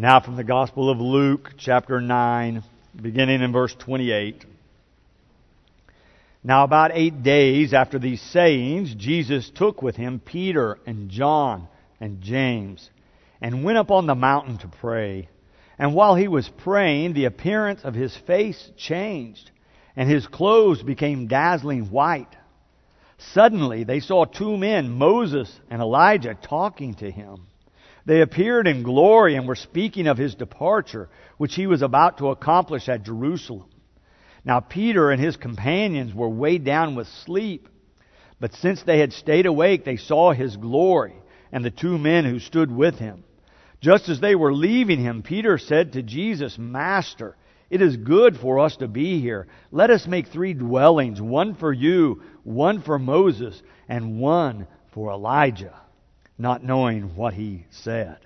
Now, from the Gospel of Luke, chapter 9, beginning in verse 28. Now, about eight days after these sayings, Jesus took with him Peter and John and James and went up on the mountain to pray. And while he was praying, the appearance of his face changed, and his clothes became dazzling white. Suddenly, they saw two men, Moses and Elijah, talking to him. They appeared in glory and were speaking of his departure, which he was about to accomplish at Jerusalem. Now Peter and his companions were weighed down with sleep, but since they had stayed awake, they saw his glory and the two men who stood with him. Just as they were leaving him, Peter said to Jesus, Master, it is good for us to be here. Let us make three dwellings, one for you, one for Moses, and one for Elijah not knowing what he said.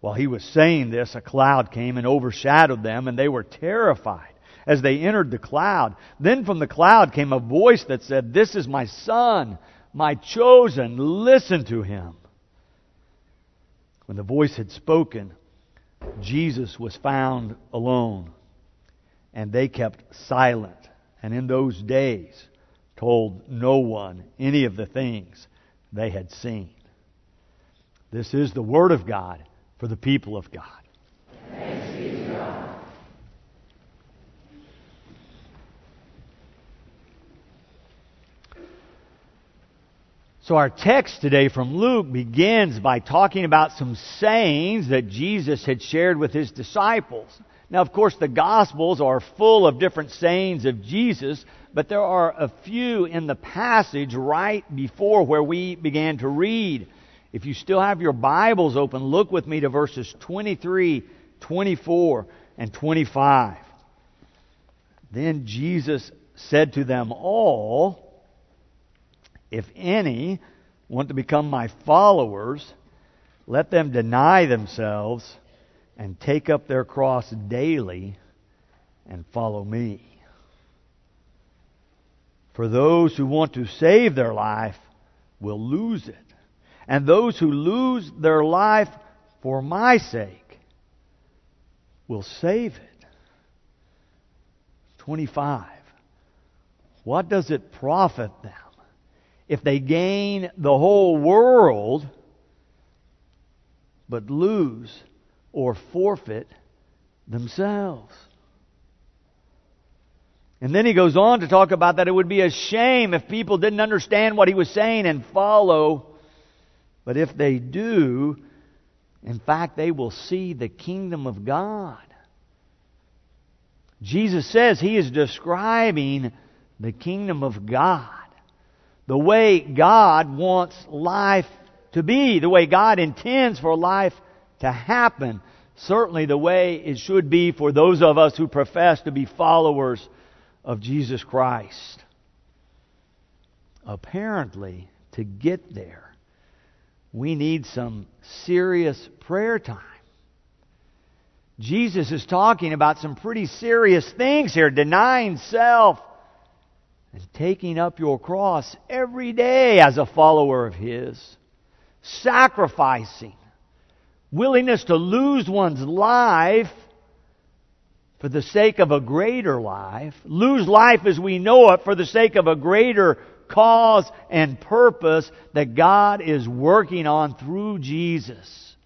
While he was saying this, a cloud came and overshadowed them, and they were terrified as they entered the cloud. Then from the cloud came a voice that said, This is my son, my chosen, listen to him. When the voice had spoken, Jesus was found alone, and they kept silent, and in those days told no one any of the things they had seen. This is the Word of God for the people of God. So, our text today from Luke begins by talking about some sayings that Jesus had shared with his disciples. Now, of course, the Gospels are full of different sayings of Jesus, but there are a few in the passage right before where we began to read. If you still have your Bibles open, look with me to verses 23, 24, and 25. Then Jesus said to them all, If any want to become my followers, let them deny themselves and take up their cross daily and follow me. For those who want to save their life will lose it and those who lose their life for my sake will save it. 25. What does it profit them if they gain the whole world but lose or forfeit themselves? And then he goes on to talk about that it would be a shame if people didn't understand what he was saying and follow but if they do, in fact, they will see the kingdom of God. Jesus says he is describing the kingdom of God. The way God wants life to be, the way God intends for life to happen. Certainly the way it should be for those of us who profess to be followers of Jesus Christ. Apparently, to get there, we need some serious prayer time. Jesus is talking about some pretty serious things here denying self and taking up your cross every day as a follower of His, sacrificing, willingness to lose one's life for the sake of a greater life, lose life as we know it for the sake of a greater cause and purpose that God is working on through Jesus.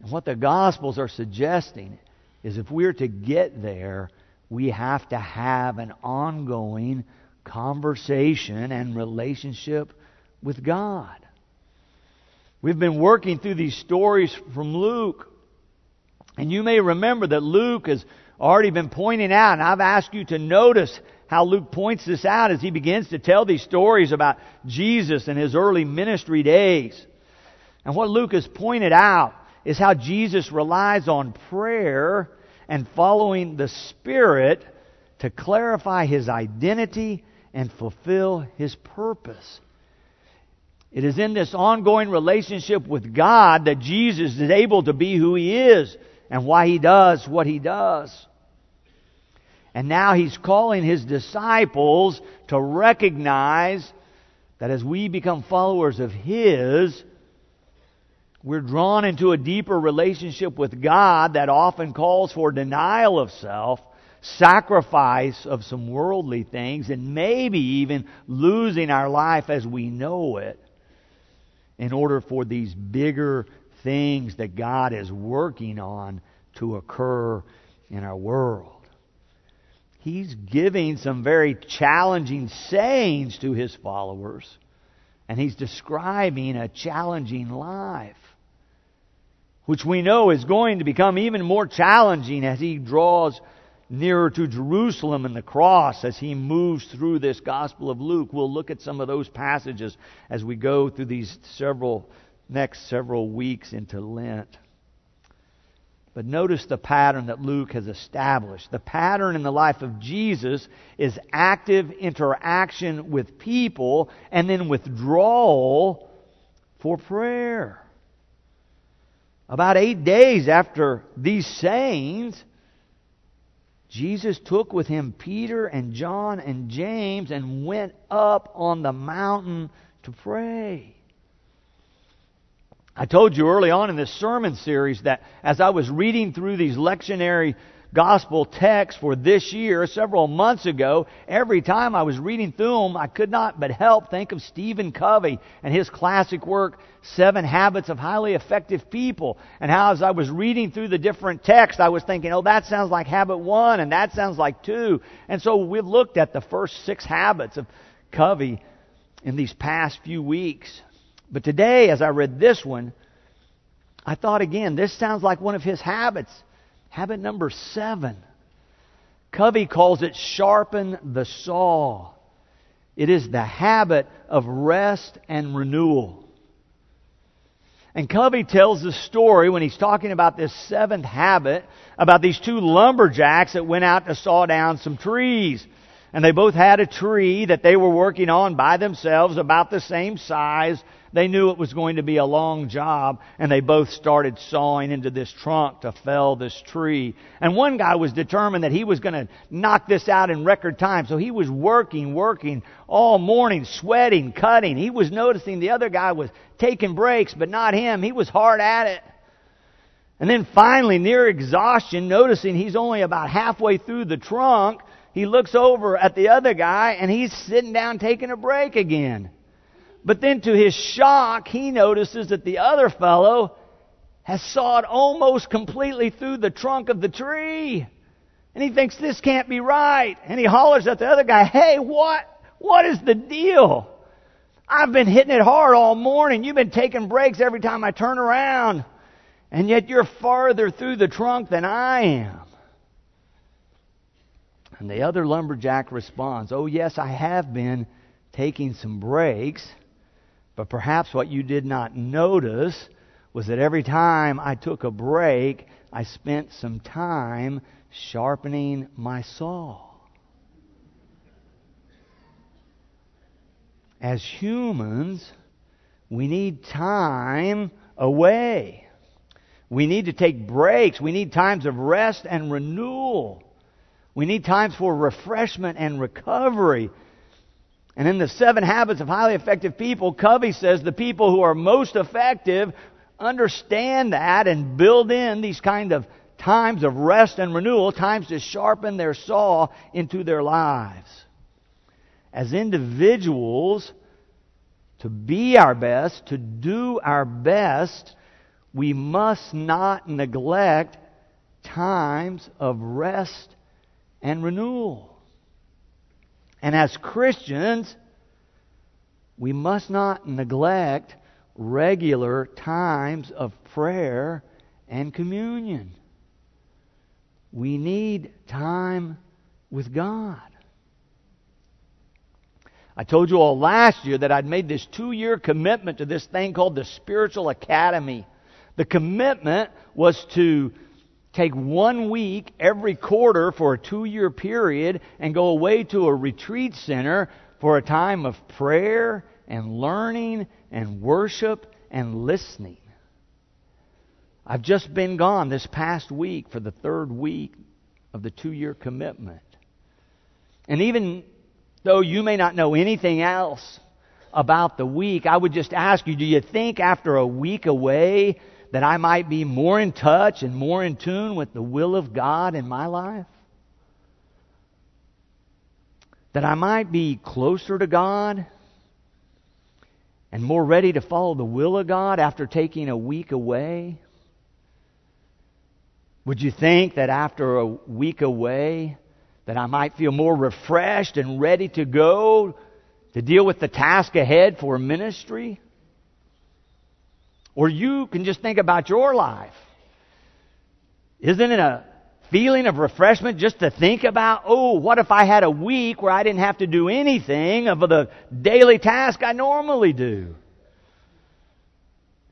And what the Gospels are suggesting is if we're to get there, we have to have an ongoing conversation and relationship with God. We've been working through these stories from Luke. And you may remember that Luke has already been pointing out, and I've asked you to notice how Luke points this out as he begins to tell these stories about Jesus and his early ministry days. And what Luke has pointed out is how Jesus relies on prayer and following the Spirit to clarify his identity and fulfill his purpose. It is in this ongoing relationship with God that Jesus is able to be who he is and why he does what he does. And now he's calling his disciples to recognize that as we become followers of his, We're drawn into a deeper relationship with God that often calls for denial of self, sacrifice of some worldly things, and maybe even losing our life as we know it in order for these bigger things that God is working on to occur in our world. He's giving some very challenging sayings to his followers, and he's describing a challenging life, which we know is going to become even more challenging as he draws nearer to Jerusalem and the cross as he moves through this Gospel of Luke. We'll look at some of those passages as we go through these several next several weeks into Lent. But notice the pattern that Luke has established. The pattern in the life of Jesus is active interaction with people and then withdrawal for prayer. About eight days after these sayings, Jesus took with him Peter and John and James and went up on the mountain to pray. I told you early on in this sermon series that as I was reading through these lectionary gospel texts for this year several months ago, every time I was reading through them, I could not but help think of Stephen Covey and his classic work, Seven Habits of Highly Effective People. And how as I was reading through the different texts, I was thinking, oh, that sounds like habit one, and that sounds like two. And so we've looked at the first six habits of Covey in these past few weeks. But today, as I read this one, I thought again, this sounds like one of his habits. Habit number seven. Covey calls it sharpen the saw. It is the habit of rest and renewal. And Covey tells the story when he's talking about this seventh habit about these two lumberjacks that went out to saw down some trees. And they both had a tree that they were working on by themselves about the same size they knew it was going to be a long job, and they both started sawing into this trunk to fell this tree. And one guy was determined that he was going to knock this out in record time, so he was working, working all morning, sweating, cutting. He was noticing the other guy was taking breaks, but not him. He was hard at it. And then finally, near exhaustion, noticing he's only about halfway through the trunk, he looks over at the other guy and he's sitting down taking a break again. But then to his shock, he notices that the other fellow has sawed almost completely through the trunk of the tree. And he thinks this can't be right. And he hollers at the other guy, Hey, what? What is the deal? I've been hitting it hard all morning. You've been taking breaks every time I turn around. And yet you're farther through the trunk than I am. And the other lumberjack responds, Oh, yes, I have been taking some breaks. But perhaps what you did not notice was that every time I took a break, I spent some time sharpening my saw. As humans, we need time away. We need to take breaks. We need times of rest and renewal. We need times for refreshment and recovery. And in the seven habits of highly effective people, Covey says the people who are most effective understand that and build in these kind of times of rest and renewal, times to sharpen their saw into their lives. As individuals, to be our best, to do our best, we must not neglect times of rest and renewal. And as Christians, we must not neglect regular times of prayer and communion. We need time with God. I told you all last year that I'd made this two year commitment to this thing called the Spiritual Academy. The commitment was to take one week every quarter for a two year period and go away to a retreat center for a time of prayer and learning and worship and listening. I've just been gone this past week for the third week of the two year commitment. And even though you may not know anything else about the week, I would just ask you, do you think after a week away that I might be more in touch and more in tune with the will of God in my life? That I might be closer to God and more ready to follow the will of God after taking a week away? Would you think that after a week away that I might feel more refreshed and ready to go to deal with the task ahead for ministry? Or you can just think about your life. Isn't it a feeling of refreshment just to think about, oh, what if I had a week where I didn't have to do anything of the daily task I normally do?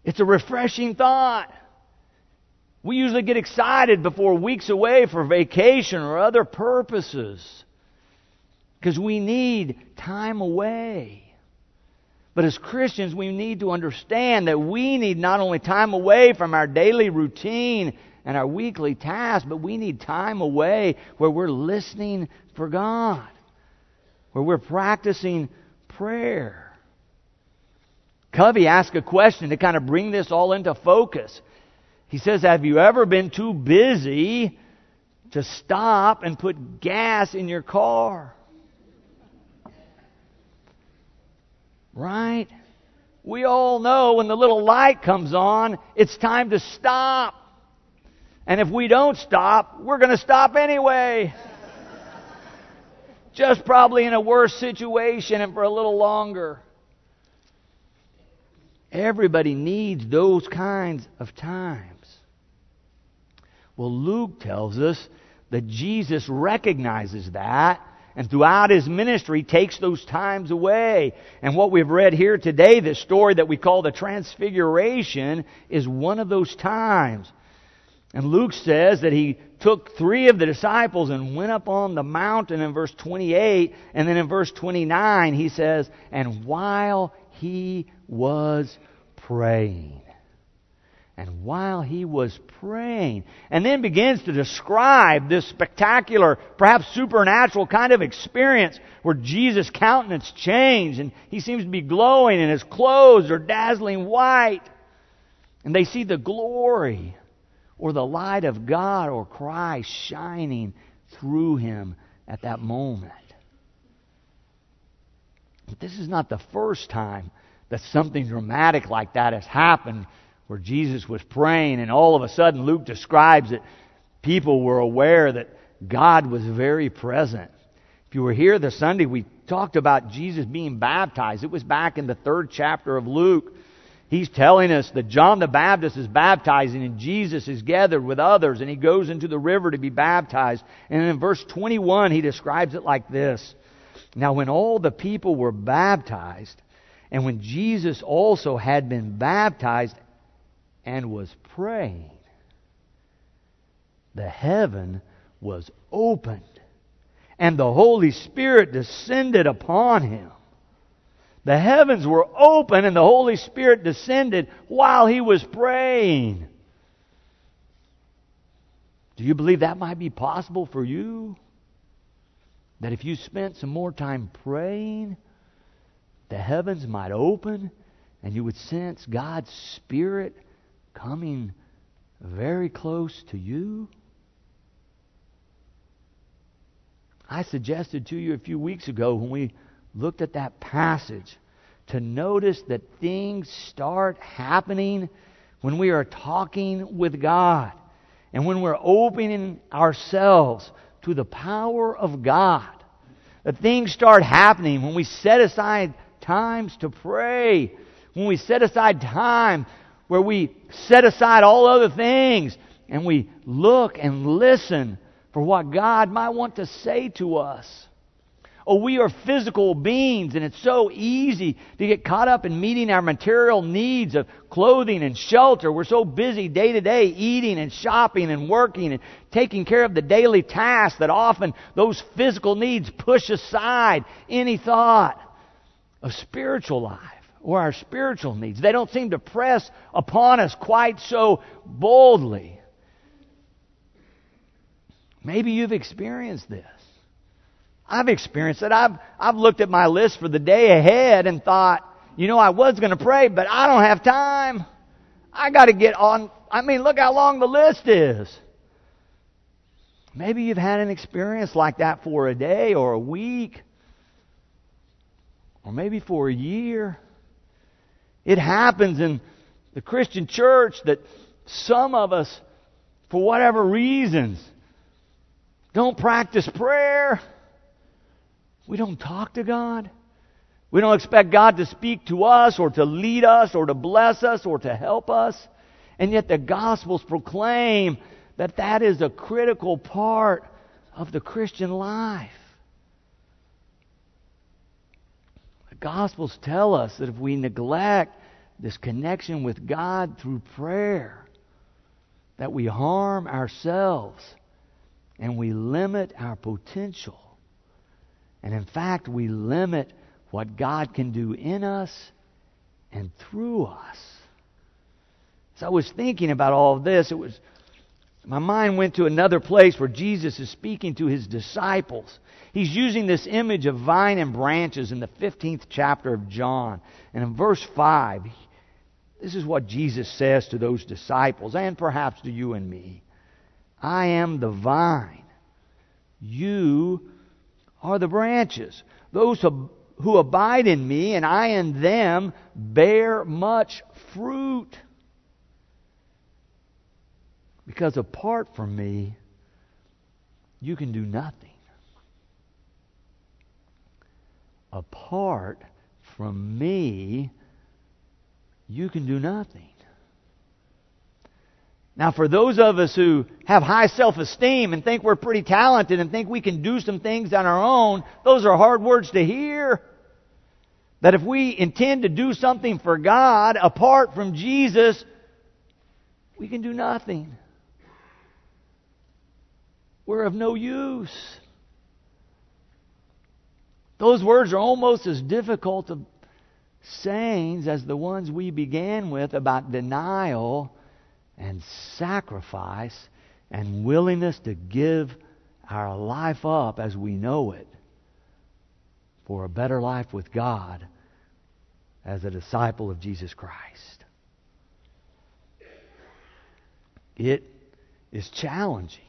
It's a refreshing thought. We usually get excited before weeks away for vacation or other purposes because we need time away. But as Christians, we need to understand that we need not only time away from our daily routine and our weekly tasks, but we need time away where we're listening for God, where we're practicing prayer. Covey asked a question to kind of bring this all into focus. He says, Have you ever been too busy to stop and put gas in your car? Right? We all know when the little light comes on, it's time to stop. And if we don't stop, we're going to stop anyway. Just probably in a worse situation and for a little longer. Everybody needs those kinds of times. Well, Luke tells us that Jesus recognizes that and throughout his ministry takes those times away. And what we've read here today, this story that we call the Transfiguration, is one of those times. And Luke says that he took three of the disciples and went up on the mountain in verse 28. And then in verse 29, he says, And while he was praying, and while he was praying, and then begins to describe this spectacular, perhaps supernatural kind of experience where Jesus' countenance changed and he seems to be glowing and his clothes are dazzling white. And they see the glory or the light of God or Christ shining through him at that moment. But this is not the first time that something dramatic like that has happened where Jesus was praying, and all of a sudden Luke describes that people were aware that God was very present. If you were here this Sunday, we talked about Jesus being baptized. It was back in the third chapter of Luke. He's telling us that John the Baptist is baptizing and Jesus is gathered with others and he goes into the river to be baptized. And in verse 21, he describes it like this. Now when all the people were baptized, and when Jesus also had been baptized and was praying, the heaven was opened, and the Holy Spirit descended upon him. The heavens were open, and the Holy Spirit descended while he was praying. Do you believe that might be possible for you? That if you spent some more time praying, the heavens might open and you would sense God's Spirit coming very close to you? I suggested to you a few weeks ago when we looked at that passage to notice that things start happening when we are talking with God and when we're opening ourselves to the power of God. That things start happening when we set aside times to pray, when we set aside time where we set aside all other things and we look and listen for what God might want to say to us. Oh, we are physical beings, and it's so easy to get caught up in meeting our material needs of clothing and shelter. We're so busy day to day eating and shopping and working and taking care of the daily tasks that often those physical needs push aside any thought of spiritual life or our spiritual needs. They don't seem to press upon us quite so boldly. Maybe you've experienced this. I've experienced it. I've, I've looked at my list for the day ahead and thought, you know, I was going to pray, but I don't have time. I got to get on. I mean, look how long the list is. Maybe you've had an experience like that for a day or a week, or maybe for a year. It happens in the Christian church that some of us, for whatever reasons, don't practice prayer. We don't talk to God. We don't expect God to speak to us or to lead us or to bless us or to help us. And yet the Gospels proclaim that that is a critical part of the Christian life. The Gospels tell us that if we neglect this connection with God through prayer, that we harm ourselves and we limit our potential. And in fact, we limit what God can do in us and through us. As I was thinking about all of this, it was my mind went to another place where Jesus is speaking to his disciples. He's using this image of vine and branches in the 15th chapter of John. And in verse 5, this is what Jesus says to those disciples, and perhaps to you and me I am the vine, you are the branches. Those who abide in me and I in them bear much fruit. Because apart from me, you can do nothing. Apart from me, you can do nothing. Now, for those of us who have high self esteem and think we're pretty talented and think we can do some things on our own, those are hard words to hear. That if we intend to do something for God apart from Jesus, we can do nothing. We're of no use. Those words are almost as difficult of sayings as the ones we began with about denial and sacrifice and willingness to give our life up as we know it for a better life with God as a disciple of Jesus Christ. It is challenging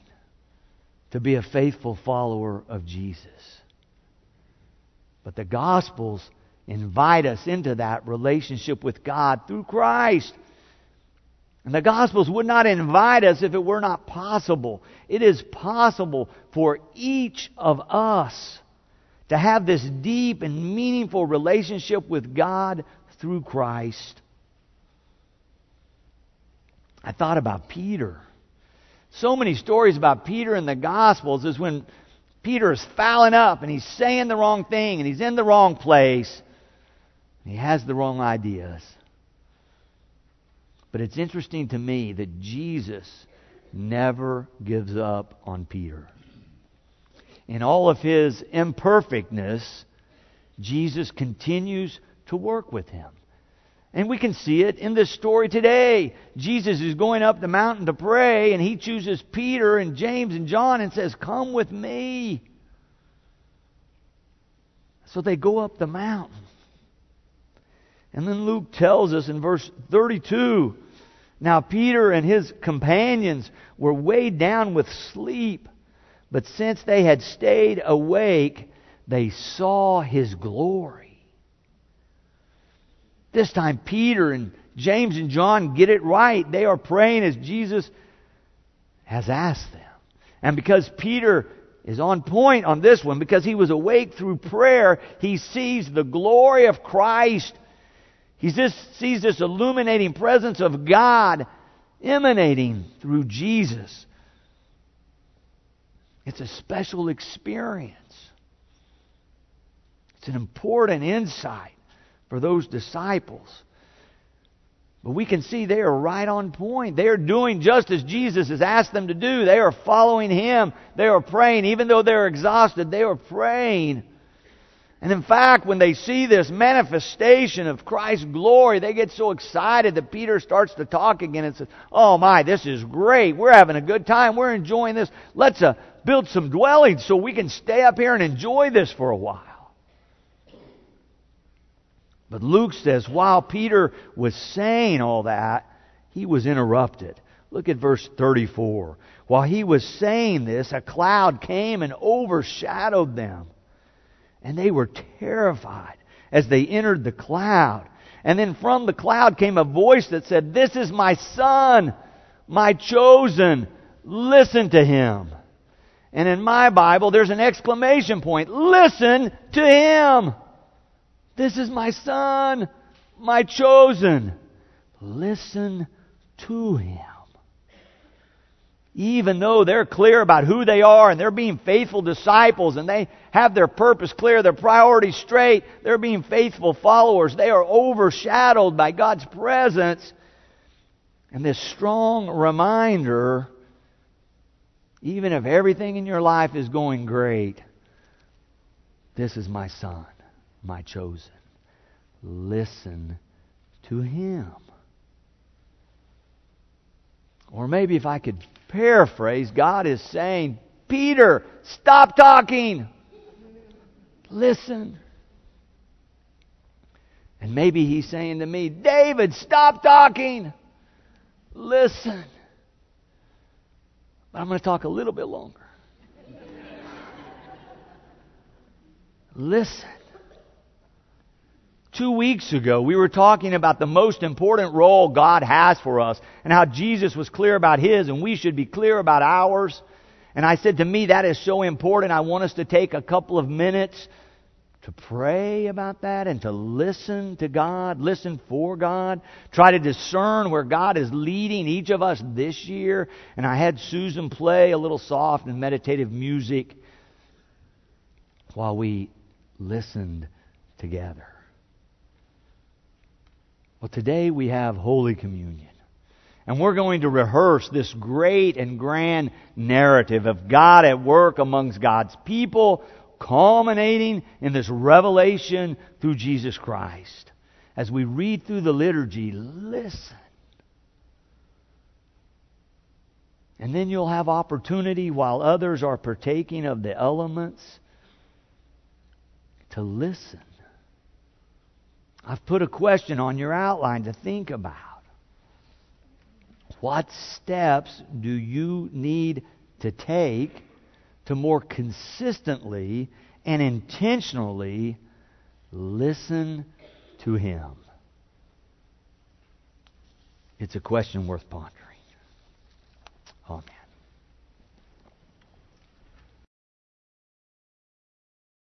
to be a faithful follower of Jesus. But the Gospels invite us into that relationship with God through Christ. And the Gospels would not invite us if it were not possible. It is possible for each of us to have this deep and meaningful relationship with God through Christ. I thought about Peter. So many stories about Peter in the Gospels is when Peter is fouling up and he's saying the wrong thing and he's in the wrong place. He has the wrong ideas. But it's interesting to me that Jesus never gives up on Peter in all of his imperfectness, Jesus continues to work with him. And we can see it in this story today. Jesus is going up the mountain to pray, and he chooses Peter and James and John and says, Come with me. So they go up the mountain. And then Luke tells us in verse 32 Now Peter and his companions were weighed down with sleep. But since they had stayed awake, they saw his glory. This time, Peter and James and John get it right. They are praying as Jesus has asked them. And because Peter is on point on this one, because he was awake through prayer, he sees the glory of Christ. He just sees this illuminating presence of God emanating through Jesus. It's a special experience. It's an important insight for those disciples. But we can see they are right on point. They are doing just as Jesus has asked them to do. They are following Him. They are praying. Even though they're exhausted, they are praying. And in fact, when they see this manifestation of Christ's glory, they get so excited that Peter starts to talk again and says, Oh my, this is great. We're having a good time. We're enjoying this. Let's uh, build some dwellings so we can stay up here and enjoy this for a while. But Luke says, while Peter was saying all that, he was interrupted. Look at verse 34. While he was saying this, a cloud came and overshadowed them. And they were terrified as they entered the cloud. And then from the cloud came a voice that said, This is my son, my chosen. Listen to him. And in my Bible, there's an exclamation point. Listen to him. This is my son, my chosen. Listen to him. Even though they're clear about who they are and they're being faithful disciples and they have their purpose clear, their priorities straight, they're being faithful followers, they are overshadowed by God's presence. And this strong reminder even if everything in your life is going great, this is my son, my chosen. Listen to him. Or maybe if I could paraphrase, God is saying, Peter, stop talking. Listen. And maybe he's saying to me, David, stop talking. Listen. But I'm going to talk a little bit longer. Listen. Two weeks ago, we were talking about the most important role God has for us and how Jesus was clear about His and we should be clear about ours. And I said to me, that is so important. I want us to take a couple of minutes to pray about that and to listen to God, listen for God, try to discern where God is leading each of us this year. And I had Susan play a little soft and meditative music while we listened together. Well, today we have Holy Communion. And we're going to rehearse this great and grand narrative of God at work amongst God's people, culminating in this revelation through Jesus Christ. As we read through the liturgy, listen. And then you'll have opportunity while others are partaking of the elements to listen I've put a question on your outline to think about. What steps do you need to take to more consistently and intentionally listen to Him? It's a question worth pondering. Amen.